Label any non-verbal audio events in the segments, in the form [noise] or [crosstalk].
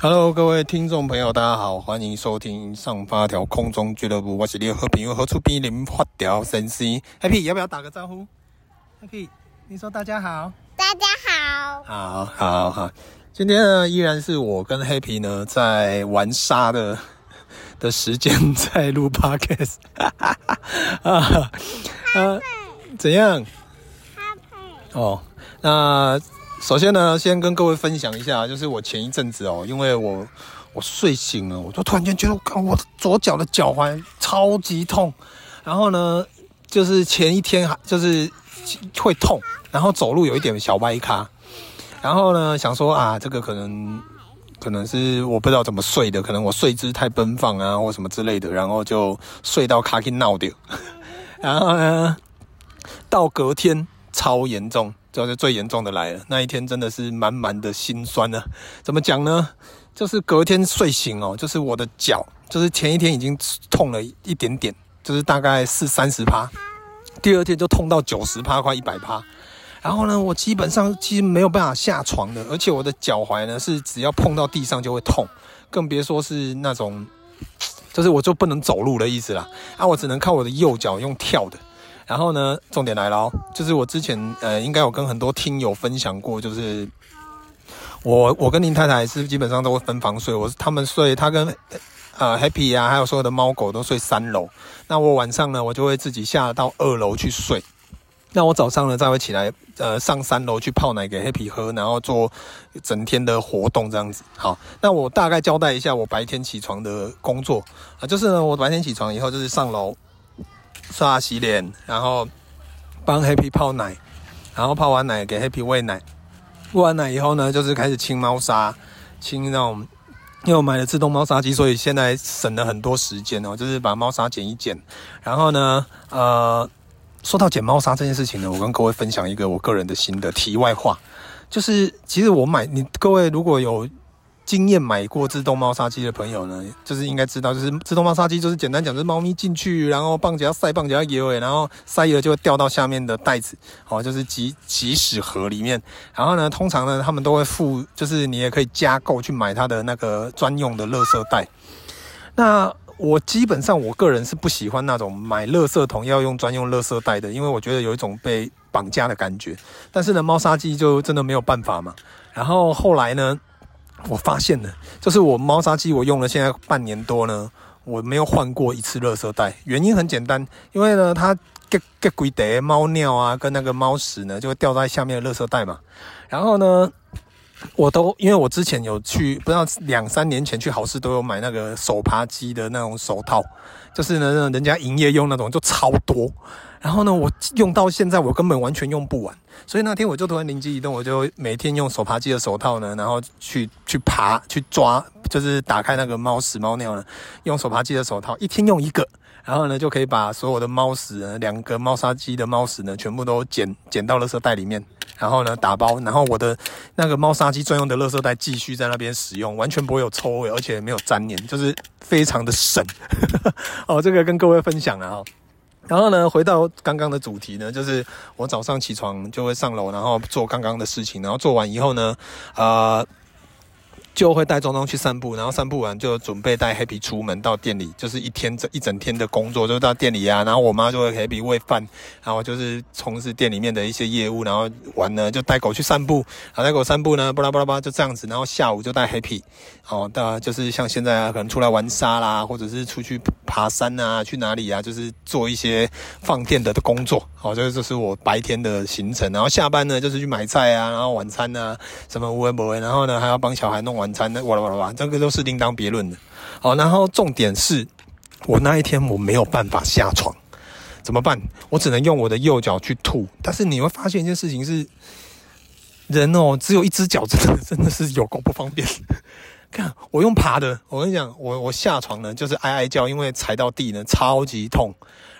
Hello，各位听众朋友，大家好，欢迎收听上发条空中俱乐部。我是你的好朋友何处比零发条先生，Happy，要不要打个招呼？Happy，你说大家好，大家好，好，好，好。今天呢，依然是我跟 Happy 呢在玩沙的 [laughs] 的时间在录 Podcast。[laughs] 啊啊，怎样？Happy。哦，那。首先呢，先跟各位分享一下，就是我前一阵子哦，因为我我睡醒了，我就突然间觉得，我，我左脚的脚踝超级痛，然后呢，就是前一天还就是会痛，然后走路有一点小歪咖，然后呢，想说啊，这个可能可能是我不知道怎么睡的，可能我睡姿太奔放啊，或什么之类的，然后就睡到卡 K 闹掉，[laughs] 然后呢，到隔天超严重。就是最严重的来了，那一天真的是满满的心酸呢。怎么讲呢？就是隔天睡醒哦，就是我的脚，就是前一天已经痛了一点点，就是大概是三十趴，第二天就痛到九十趴，快一百趴。然后呢，我基本上其实没有办法下床的，而且我的脚踝呢是只要碰到地上就会痛，更别说是那种，就是我就不能走路的意思啦。啊，我只能靠我的右脚用跳的。然后呢，重点来了哦，就是我之前呃，应该有跟很多听友分享过，就是我我跟林太太是基本上都会分房睡，我是他们睡，他跟呃 Happy 啊，还有所有的猫狗都睡三楼，那我晚上呢，我就会自己下到二楼去睡，那我早上呢，再会起来呃上三楼去泡奶给 Happy 喝，然后做整天的活动这样子。好，那我大概交代一下我白天起床的工作啊，就是呢，我白天起床以后就是上楼。刷牙洗脸，然后帮 Happy 泡奶，然后泡完奶给 Happy 喂奶，喂完奶以后呢，就是开始清猫砂，清那种，因为我买了自动猫砂机，所以现在省了很多时间哦，就是把猫砂剪一剪，然后呢，呃，说到剪猫砂这件事情呢，我跟各位分享一个我个人的心得题外话，就是其实我买你各位如果有。经验买过自动猫砂机的朋友呢，就是应该知道，就是自动猫砂机就是简单讲，就是猫咪进去，然后棒子要塞，棒子要游，然后塞了就会掉到下面的袋子，哦，就是即即屎盒里面。然后呢，通常呢，他们都会附，就是你也可以加购去买它的那个专用的垃圾袋。那我基本上我个人是不喜欢那种买垃圾桶要用专用垃圾袋的，因为我觉得有一种被绑架的感觉。但是呢，猫砂机就真的没有办法嘛。然后后来呢，我发现了，就是我猫砂机我用了现在半年多呢，我没有换过一次垃圾袋。原因很简单，因为呢，它给给鬼得猫尿啊，跟那个猫屎呢，就会掉在下面的垃圾袋嘛。然后呢，我都因为我之前有去，不知道两三年前去好市都有买那个手扒鸡的那种手套，就是呢，人家营业用那种就超多。然后呢，我用到现在，我根本完全用不完。所以那天我就突然灵机一动，我就每天用手扒鸡的手套呢，然后去去爬去抓，就是打开那个猫屎猫尿呢，用手扒鸡的手套，一天用一个，然后呢就可以把所有的猫屎呢，两个猫砂机的猫屎呢，全部都捡捡到垃圾袋里面，然后呢打包，然后我的那个猫砂机专用的垃圾袋继续在那边使用，完全不会有臭味，而且没有粘黏，就是非常的省。[laughs] 哦，这个跟各位分享了哈。然后呢，回到刚刚的主题呢，就是我早上起床就会上楼，然后做刚刚的事情，然后做完以后呢，呃。就会带中东去散步，然后散步完就准备带 Happy 出门到店里，就是一天这一整天的工作，就到店里啊。然后我妈就会 Happy 喂饭，然后就是从事店里面的一些业务。然后完了就带狗去散步，然后带狗散步呢，巴拉巴拉巴就这样子。然后下午就带 Happy，哦，到就是像现在啊，可能出来玩沙啦，或者是出去爬山啊，去哪里啊，就是做一些放电的工作。好，这个就是我白天的行程。然后下班呢，就是去买菜啊，然后晚餐啊，什么无为不为，然后呢还要帮小孩弄完晚餐呢，哇啦哇啦哇，这个都是另当别论的。好，然后重点是我那一天我没有办法下床，怎么办？我只能用我的右脚去吐。但是你会发现一件事情是，人哦，只有一只脚，真的真的是有够不方便。[laughs] 看我用爬的，我跟你讲，我我下床呢就是哀哀叫，因为踩到地呢超级痛。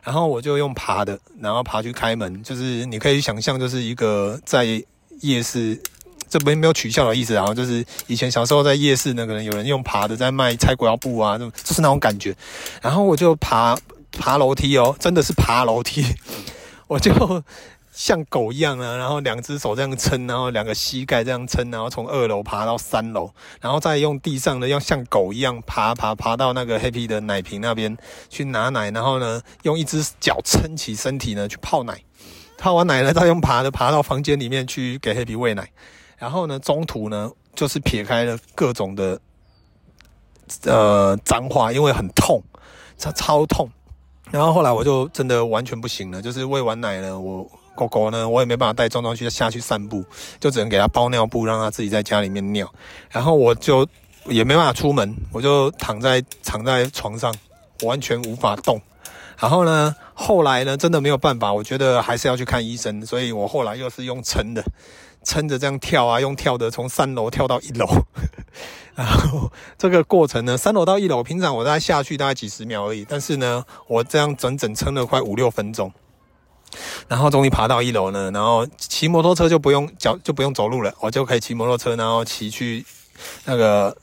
然后我就用爬的，然后爬去开门，就是你可以想象，就是一个在夜市，这没没有取笑的意思，然后就是以前小时候在夜市那个人有人用爬的在卖拆国腰布啊，就就是那种感觉。然后我就爬爬楼梯哦，真的是爬楼梯，我就。像狗一样啊，然后两只手这样撑，然后两个膝盖这样撑，然后从二楼爬到三楼，然后再用地上的要像狗一样爬爬爬到那个黑皮的奶瓶那边去拿奶，然后呢用一只脚撑起身体呢去泡奶，泡完奶呢再用爬的爬到房间里面去给黑皮喂奶，然后呢中途呢就是撇开了各种的呃脏话，因为很痛，它超痛，然后后来我就真的完全不行了，就是喂完奶了我。狗狗呢，我也没办法带壮壮去下去散步，就只能给它包尿布，让它自己在家里面尿。然后我就也没办法出门，我就躺在躺在床上，完全无法动。然后呢，后来呢，真的没有办法，我觉得还是要去看医生，所以我后来又是用撑的，撑着这样跳啊，用跳的从三楼跳到一楼。[laughs] 然后这个过程呢，三楼到一楼，平常我大概下去大概几十秒而已，但是呢，我这样整整撑了快五六分钟。然后终于爬到一楼呢，然后骑摩托车就不用脚就不用走路了，我就可以骑摩托车，然后骑去那个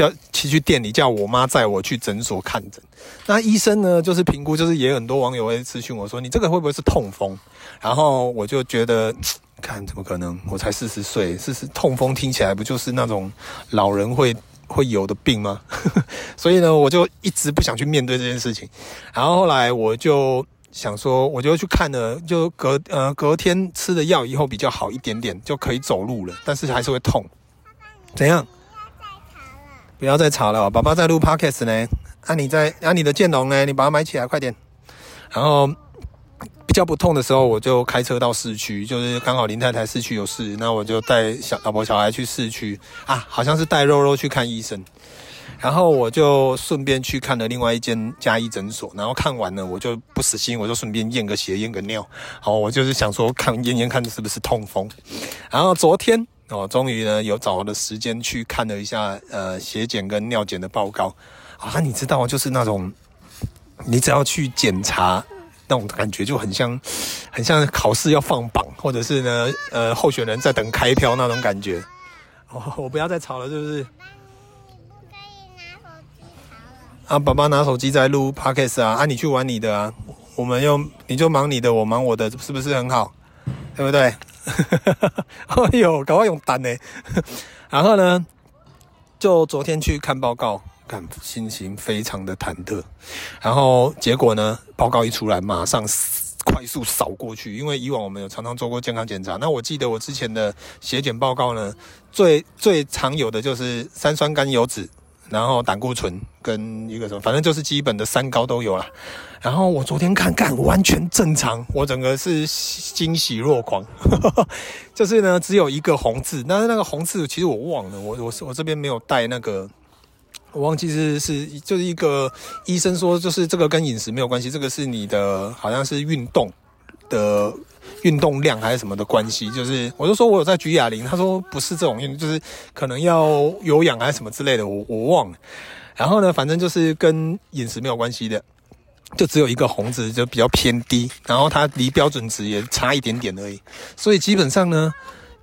叫骑去店里，叫我妈载我去诊所看诊。那医生呢，就是评估，就是也很多网友会咨询我说，你这个会不会是痛风？然后我就觉得，[tsk] 看怎么可能？我才四十岁，四十痛风听起来不就是那种老人会会有的病吗？[laughs] 所以呢，我就一直不想去面对这件事情。然后后来我就。想说，我就去看了，就隔呃隔天吃了药以后比较好一点点，就可以走路了，但是还是会痛。怎样？不要再吵了，爸爸在录 podcast 呢。啊，你在啊，你的剑龙呢？你把它买起来，快点。然后比较不痛的时候，我就开车到市区，就是刚好林太太市区有事，那我就带小老婆小孩去市区啊，好像是带肉肉去看医生。然后我就顺便去看了另外一间家医诊所，然后看完了我就不死心，我就顺便验个血、验个尿。好，我就是想说看验验看是不是痛风。然后昨天哦，终于呢有找了时间去看了一下呃血检跟尿检的报告。啊，你知道就是那种你只要去检查那种感觉就很像很像考试要放榜，或者是呢呃候选人在等开票那种感觉。哦，我不要再吵了，是不是？啊，爸爸拿手机在录 podcast 啊，啊，你去玩你的啊，我们又你就忙你的，我忙我的，是不是很好？对不对？[laughs] 哎呦，搞我用单呢。[laughs] 然后呢，就昨天去看报告，看心情非常的忐忑。然后结果呢，报告一出来，马上快速扫过去，因为以往我们有常常做过健康检查。那我记得我之前的血检报告呢，最最常有的就是三酸甘油酯。然后胆固醇跟一个什么，反正就是基本的三高都有啦。然后我昨天看看，完全正常，我整个是欣喜若狂。[laughs] 就是呢，只有一个红字，但是那个红字其实我忘了，我我我这边没有带那个，我忘记是是就是一个医生说，就是这个跟饮食没有关系，这个是你的好像是运动的。运动量还是什么的关系，就是我就说我有在举哑铃，他说不是这种运动，就是可能要有氧还是什么之类的，我我忘了。然后呢，反正就是跟饮食没有关系的，就只有一个红字就比较偏低，然后它离标准值也差一点点而已，所以基本上呢。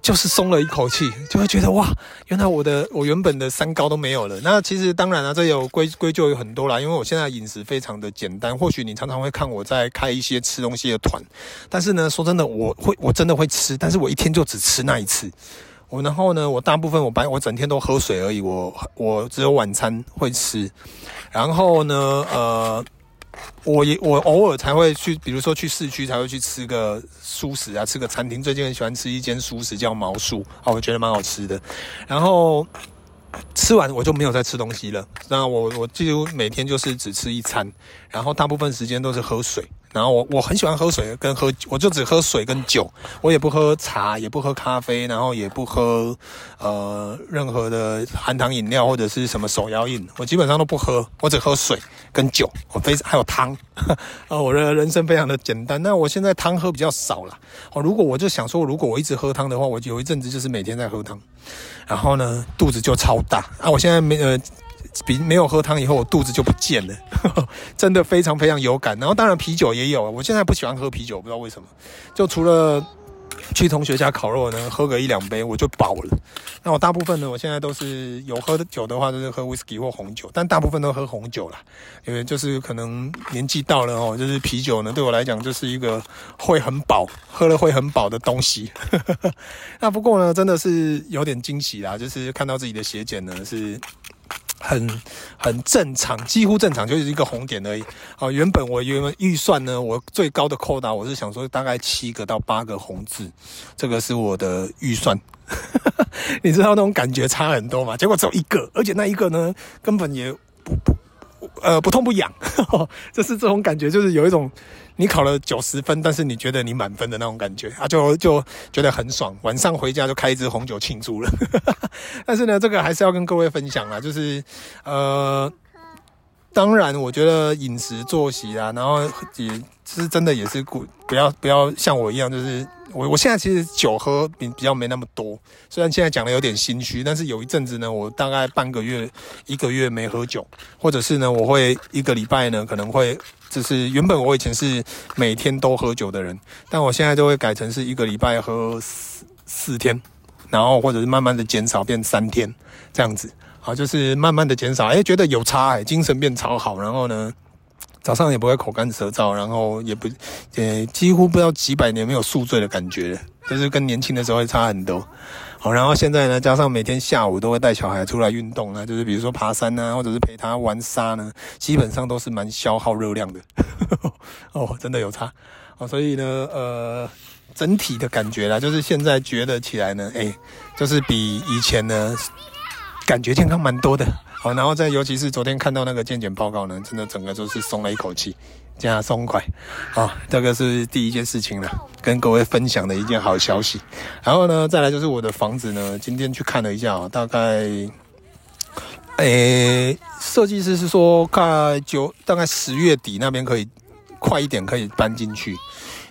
就是松了一口气，就会觉得哇，原来我的我原本的三高都没有了。那其实当然了，这有归归咎有很多啦，因为我现在饮食非常的简单。或许你常常会看我在开一些吃东西的团，但是呢，说真的，我会我真的会吃，但是我一天就只吃那一次。我然后呢，我大部分我白我整天都喝水而已。我我只有晚餐会吃，然后呢，呃。我也我偶尔才会去，比如说去市区才会去吃个熟食啊，吃个餐厅。最近很喜欢吃一间熟食叫毛素，啊，我觉得蛮好吃的。然后吃完我就没有再吃东西了。那我我几乎每天就是只吃一餐，然后大部分时间都是喝水。然后我我很喜欢喝水跟喝，我就只喝水跟酒，我也不喝茶，也不喝咖啡，然后也不喝呃任何的含糖饮料或者是什么手摇饮，我基本上都不喝，我只喝水跟酒，我非常还有汤，啊，[laughs] 我的人生非常的简单。那我现在汤喝比较少了，哦，如果我就想说，如果我一直喝汤的话，我有一阵子就是每天在喝汤，然后呢肚子就超大啊，我现在没呃。比没有喝汤以后，我肚子就不见了，[laughs] 真的非常非常有感。然后当然啤酒也有，我现在不喜欢喝啤酒，不知道为什么。就除了去同学家烤肉呢，喝个一两杯我就饱了。那我大部分呢，我现在都是有喝的酒的话，就是喝威士忌或红酒，但大部分都喝红酒啦，因为就是可能年纪到了哦，就是啤酒呢对我来讲就是一个会很饱，喝了会很饱的东西。[laughs] 那不过呢，真的是有点惊喜啦，就是看到自己的血检呢是。很很正常，几乎正常，就是一个红点而已。啊，原本我原本预算呢，我最高的扣打，我是想说大概七个到八个红字，这个是我的预算。[laughs] 你知道那种感觉差很多吗？结果只有一个，而且那一个呢，根本也不不。呃，不痛不痒，[laughs] 就是这种感觉，就是有一种你考了九十分，但是你觉得你满分的那种感觉啊，就就觉得很爽。晚上回家就开一支红酒庆祝了。[laughs] 但是呢，这个还是要跟各位分享啊，就是呃，当然我觉得饮食作息啊，然后也是真的也是不不要不要像我一样，就是。我我现在其实酒喝比比较没那么多，虽然现在讲的有点心虚，但是有一阵子呢，我大概半个月、一个月没喝酒，或者是呢，我会一个礼拜呢，可能会就是原本我以前是每天都喝酒的人，但我现在就会改成是一个礼拜喝四四天，然后或者是慢慢的减少变三天这样子，好，就是慢慢的减少，哎，觉得有差哎，精神变超好，然后呢。早上也不会口干舌燥，然后也不，呃，几乎不知道几百年没有宿醉的感觉，就是跟年轻的时候会差很多。好，然后现在呢，加上每天下午都会带小孩出来运动啊，就是比如说爬山啊，或者是陪他玩沙呢，基本上都是蛮消耗热量的。[laughs] 哦，真的有差。哦，所以呢，呃，整体的感觉啦，就是现在觉得起来呢，哎，就是比以前呢，感觉健康蛮多的。好，然后再尤其是昨天看到那个健检报告呢，真的整个就是松了一口气，这样松快。好，这个是第一件事情了，跟各位分享的一件好消息。然后呢，再来就是我的房子呢，今天去看了一下啊，大概，诶，设计师是说，看九大概十月底那边可以快一点可以搬进去。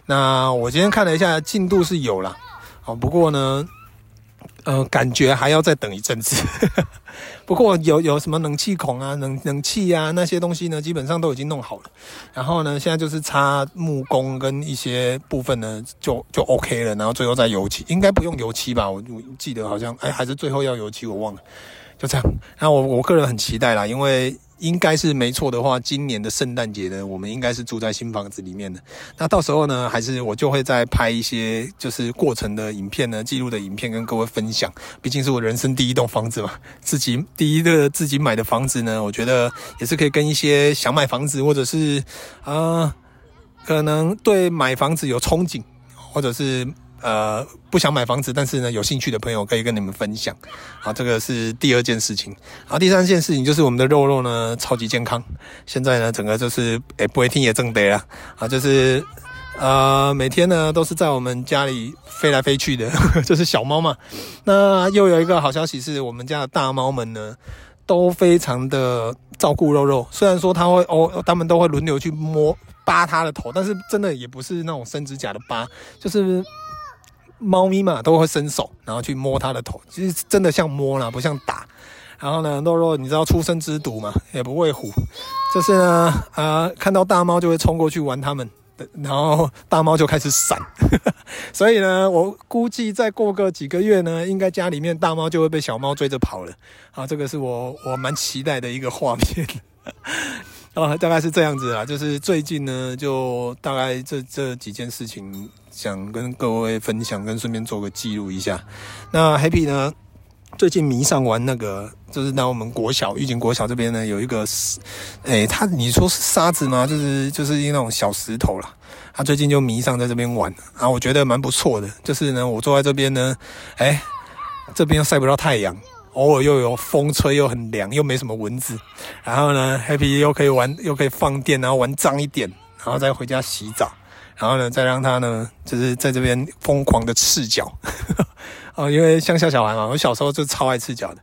那我今天看了一下进度是有了，好，不过呢。呃，感觉还要再等一阵子，[laughs] 不过有有什么冷气孔啊、冷冷气啊那些东西呢，基本上都已经弄好了。然后呢，现在就是擦木工跟一些部分呢，就就 OK 了。然后最后再油漆，应该不用油漆吧？我我记得好像，哎，还是最后要油漆，我忘了。就这样。然后我我个人很期待啦，因为。应该是没错的话，今年的圣诞节呢，我们应该是住在新房子里面的。那到时候呢，还是我就会再拍一些就是过程的影片呢，记录的影片跟各位分享。毕竟是我人生第一栋房子嘛，自己第一个自己买的房子呢，我觉得也是可以跟一些想买房子或者是啊、可能对买房子有憧憬，或者是。呃，不想买房子，但是呢，有兴趣的朋友可以跟你们分享。好，这个是第二件事情。好，第三件事情就是我们的肉肉呢，超级健康。现在呢，整个就是，诶，不会听也正得了。啊，就是，呃，每天呢都是在我们家里飞来飞去的，[laughs] 就是小猫嘛。那又有一个好消息是，我们家的大猫们呢，都非常的照顾肉肉。虽然说它会哦，它们都会轮流去摸扒它的头，但是真的也不是那种伸指甲的扒，就是。猫咪嘛，都会伸手，然后去摸它的头，其实真的像摸啦，不像打。然后呢，肉肉，你知道初生之犊嘛，也不会虎，就是呢，啊、[laughs] 呃，看到大猫就会冲过去玩它们，然后大猫就开始闪。所以呢，我估计再过个几个月呢，应该家里面大猫就会被小猫追着跑了。啊，这个是我我蛮期待的一个画面。啊，大概是这样子啦，就是最近呢，就大概这这几件事情，想跟各位分享，跟顺便做个记录一下。那 Happy 呢，最近迷上玩那个，就是那我们国小，玉井国小这边呢，有一个，诶、欸，他你说是沙子吗？就是就是一那种小石头啦。他最近就迷上在这边玩，啊，我觉得蛮不错的。就是呢，我坐在这边呢，诶、这边又晒不到太阳。偶尔又有风吹，又很凉，又没什么蚊子。然后呢，Happy 又可以玩，又可以放电，然后玩脏一点，然后再回家洗澡，然后呢，再让他呢，就是在这边疯狂的赤脚，[laughs] 哦，因为乡下小孩嘛，我小时候就超爱赤脚的，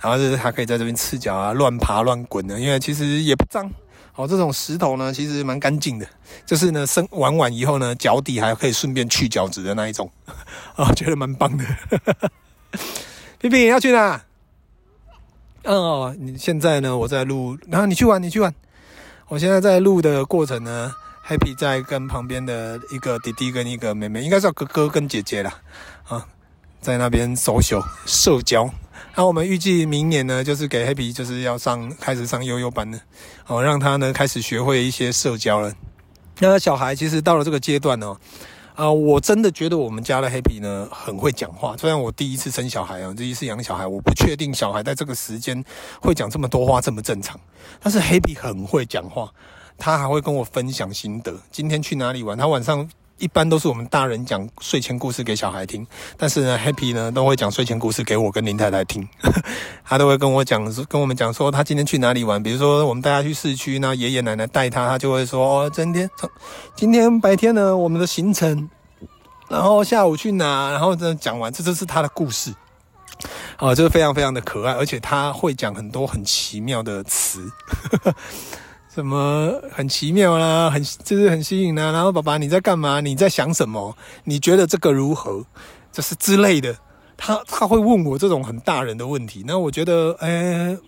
然后就是他可以在这边赤脚啊，乱爬乱滚的，因为其实也不脏。哦，这种石头呢，其实蛮干净的，就是呢，生玩完以后呢，脚底还可以顺便去角质的那一种，啊、[laughs] 哦，觉得蛮棒的。[laughs] 皮皮要去哪？哦，你现在呢？我在录，然、后你去玩，你去玩。我现在在录的过程呢，Happy 在跟旁边的一个弟弟跟一个妹妹，应该叫哥哥跟姐姐啦，啊，在那边 social 社交。那我们预计明年呢，就是给 Happy 就是要上开始上悠悠班了，哦，让他呢开始学会一些社交了。那小孩其实到了这个阶段呢，啊、我真的觉得我们家的 Happy 呢很会讲话。虽然我第一次生小孩啊，第一次养小孩，我不确定小孩在这个时间会讲这么多话这么正常，但是 Happy 很会讲话，他还会跟我分享心得。今天去哪里玩？他晚上。一般都是我们大人讲睡前故事给小孩听，但是呢，Happy 呢都会讲睡前故事给我跟林太太听。[laughs] 他都会跟我讲，跟我们讲说他今天去哪里玩。比如说我们带他去市区，那爷爷奶奶带他，他就会说哦，今天今天白天呢我们的行程，然后下午去哪，然后这讲完，这就是他的故事。哦，就是非常非常的可爱，而且他会讲很多很奇妙的词。呵呵什么很奇妙啦，很就是很吸引啦。然后爸爸你在干嘛？你在想什么？你觉得这个如何？就是之类的。他他会问我这种很大人的问题。那我觉得，诶、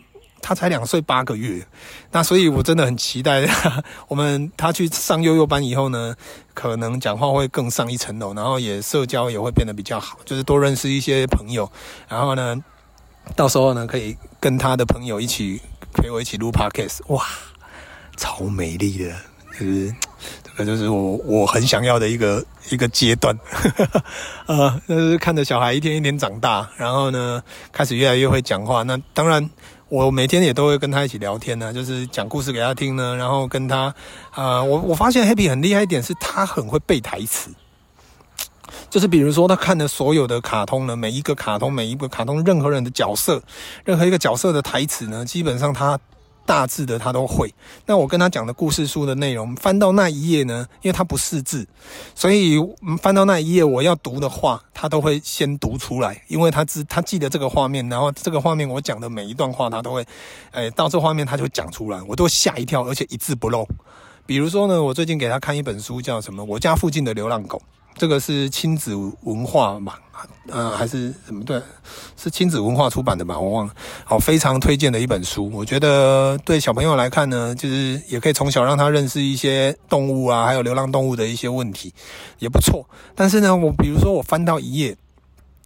他才两岁八个月，那所以我真的很期待他。[laughs] 我们他去上幼幼班以后呢，可能讲话会更上一层楼，然后也社交也会变得比较好，就是多认识一些朋友。然后呢，到时候呢，可以跟他的朋友一起陪我一起录 Podcast。哇！超美丽的，就是这个，就是我我很想要的一个一个阶段，[laughs] 呃，就是看着小孩一天一天长大，然后呢，开始越来越会讲话。那当然，我每天也都会跟他一起聊天呢，就是讲故事给他听呢，然后跟他，呃，我我发现 Happy 很厉害一点是，他很会背台词，就是比如说他看的所有的卡通呢，每一个卡通，每一个卡通，任何人的角色，任何一个角色的台词呢，基本上他。大致的他都会。那我跟他讲的故事书的内容，翻到那一页呢，因为他不识字，所以翻到那一页我要读的话，他都会先读出来，因为他知他记得这个画面，然后这个画面我讲的每一段话，他都会，哎，到这画面他就讲出来，我都吓一跳，而且一字不漏。比如说呢，我最近给他看一本书，叫什么？我家附近的流浪狗。这个是亲子文化嘛？呃，还是什么？对，是亲子文化出版的吧？我忘了。好，非常推荐的一本书。我觉得对小朋友来看呢，就是也可以从小让他认识一些动物啊，还有流浪动物的一些问题，也不错。但是呢，我比如说我翻到一页，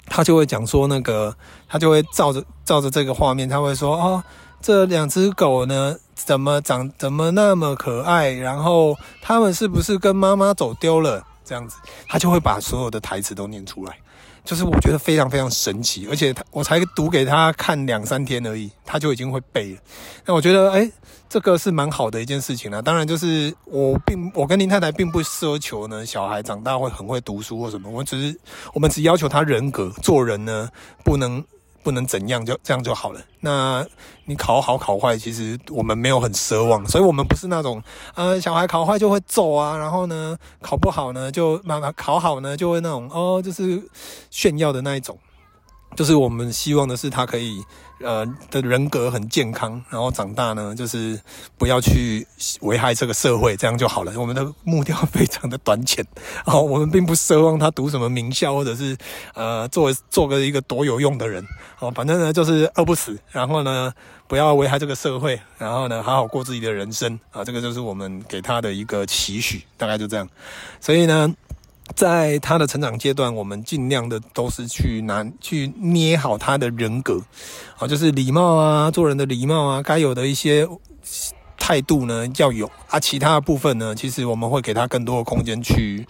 他就会讲说那个，他就会照着照着这个画面，他会说哦，这两只狗呢，怎么长，怎么那么可爱？然后他们是不是跟妈妈走丢了？这样子，他就会把所有的台词都念出来，就是我觉得非常非常神奇，而且他我才读给他看两三天而已，他就已经会背了。那我觉得，哎，这个是蛮好的一件事情啦。当然，就是我并我跟林太太并不奢求呢，小孩长大会很会读书或什么，我只是我们只要求他人格做人呢，不能。不能怎样就这样就好了。那你考好考坏，其实我们没有很奢望，所以我们不是那种呃小孩考坏就会揍啊，然后呢考不好呢就妈妈考好呢就会那种哦就是炫耀的那一种。就是我们希望的是他可以，呃，的人格很健康，然后长大呢，就是不要去危害这个社会，这样就好了。我们的目标非常的短浅，然后我们并不奢望他读什么名校，或者是呃，做做个一个多有用的人。哦，反正呢就是饿不死，然后呢不要危害这个社会，然后呢好好过自己的人生啊，这个就是我们给他的一个期许，大概就这样。所以呢。在他的成长阶段，我们尽量的都是去拿去捏好他的人格，啊，就是礼貌啊，做人的礼貌啊，该有的一些态度呢要有啊，其他的部分呢，其实我们会给他更多的空间去。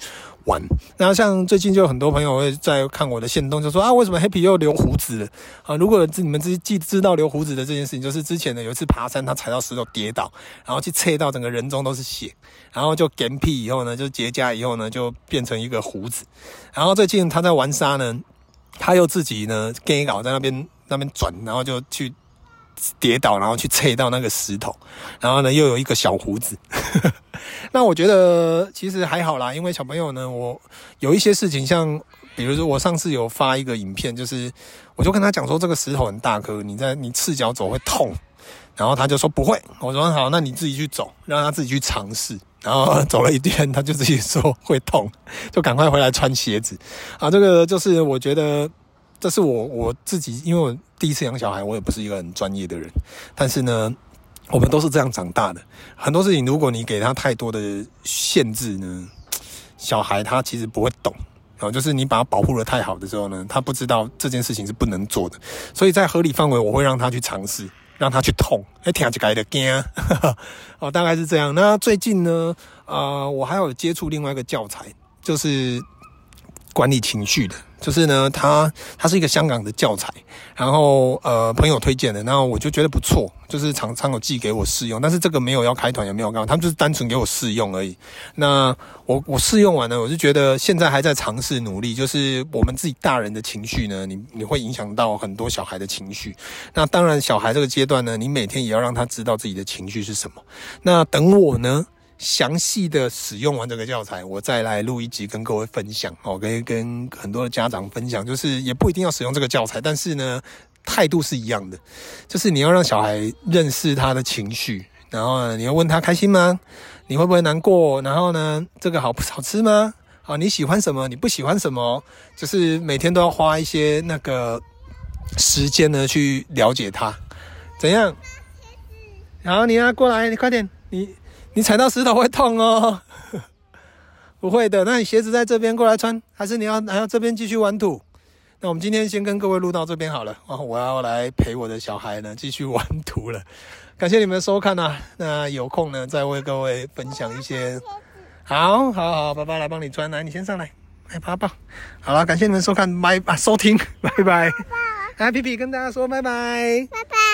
玩，那像最近就有很多朋友会在看我的线动，就说啊，为什么 Happy 又留胡子了啊？如果你们自己知道留胡子的这件事情，就是之前呢有一次爬山，他踩到石头跌倒，然后去切到整个人中都是血，然后就干皮以后呢，就结痂以后呢，就变成一个胡子。然后最近他在玩沙呢，他又自己呢 gay 搞在那边那边转，然后就去跌倒，然后去切到那个石头，然后呢又有一个小胡子。[laughs] 那我觉得其实还好啦，因为小朋友呢，我有一些事情，像比如说我上次有发一个影片，就是我就跟他讲说，这个石头很大颗，你在你赤脚走会痛，然后他就说不会，我说好，那你自己去走，让他自己去尝试，然后走了一天，他就自己说会痛，就赶快回来穿鞋子啊。这个就是我觉得这是我我自己，因为我第一次养小孩，我也不是一个很专业的人，但是呢。我们都是这样长大的，很多事情如果你给他太多的限制呢，小孩他其实不会懂，然后就是你把他保护的太好的时候呢，他不知道这件事情是不能做的，所以在合理范围，我会让他去尝试，让他去痛，哎，听起来的惊，[laughs] 哦，大概是这样。那最近呢，呃，我还有接触另外一个教材，就是管理情绪的。就是呢，他他是一个香港的教材，然后呃朋友推荐的，然后我就觉得不错，就是常常有寄给我试用，但是这个没有要开团，也没有干嘛，他们就是单纯给我试用而已。那我我试用完了，我就觉得现在还在尝试努力，就是我们自己大人的情绪呢，你你会影响到很多小孩的情绪。那当然，小孩这个阶段呢，你每天也要让他知道自己的情绪是什么。那等我呢，详细的使用完这个教材，我再来录一集跟各位分享哦，可以跟很多的家长分享，就是也不一定要使用这个教材，但是呢，态度是一样的，就是你要让小孩认识他的情绪，然后呢，你要问他开心吗？你会不会难过？然后呢，这个好不好吃吗？好，你喜欢什么？你不喜欢什么？就是每天都要花一些那个时间呢，去了解他，怎样？然后你要过来，你快点，你。你踩到石头会痛哦，[laughs] 不会的。那你鞋子在这边过来穿，还是你要还要这边继续玩土？那我们今天先跟各位录到这边好了。哦，我要来陪我的小孩呢继续玩土了。[laughs] 感谢你们收看啊，那有空呢再为各位分享一些。好，好，好，爸爸来帮你穿，来，你先上来，来爸爸。好了，感谢你们收看，拜啊，收听，拜拜。来，皮皮跟大家说拜拜。拜拜。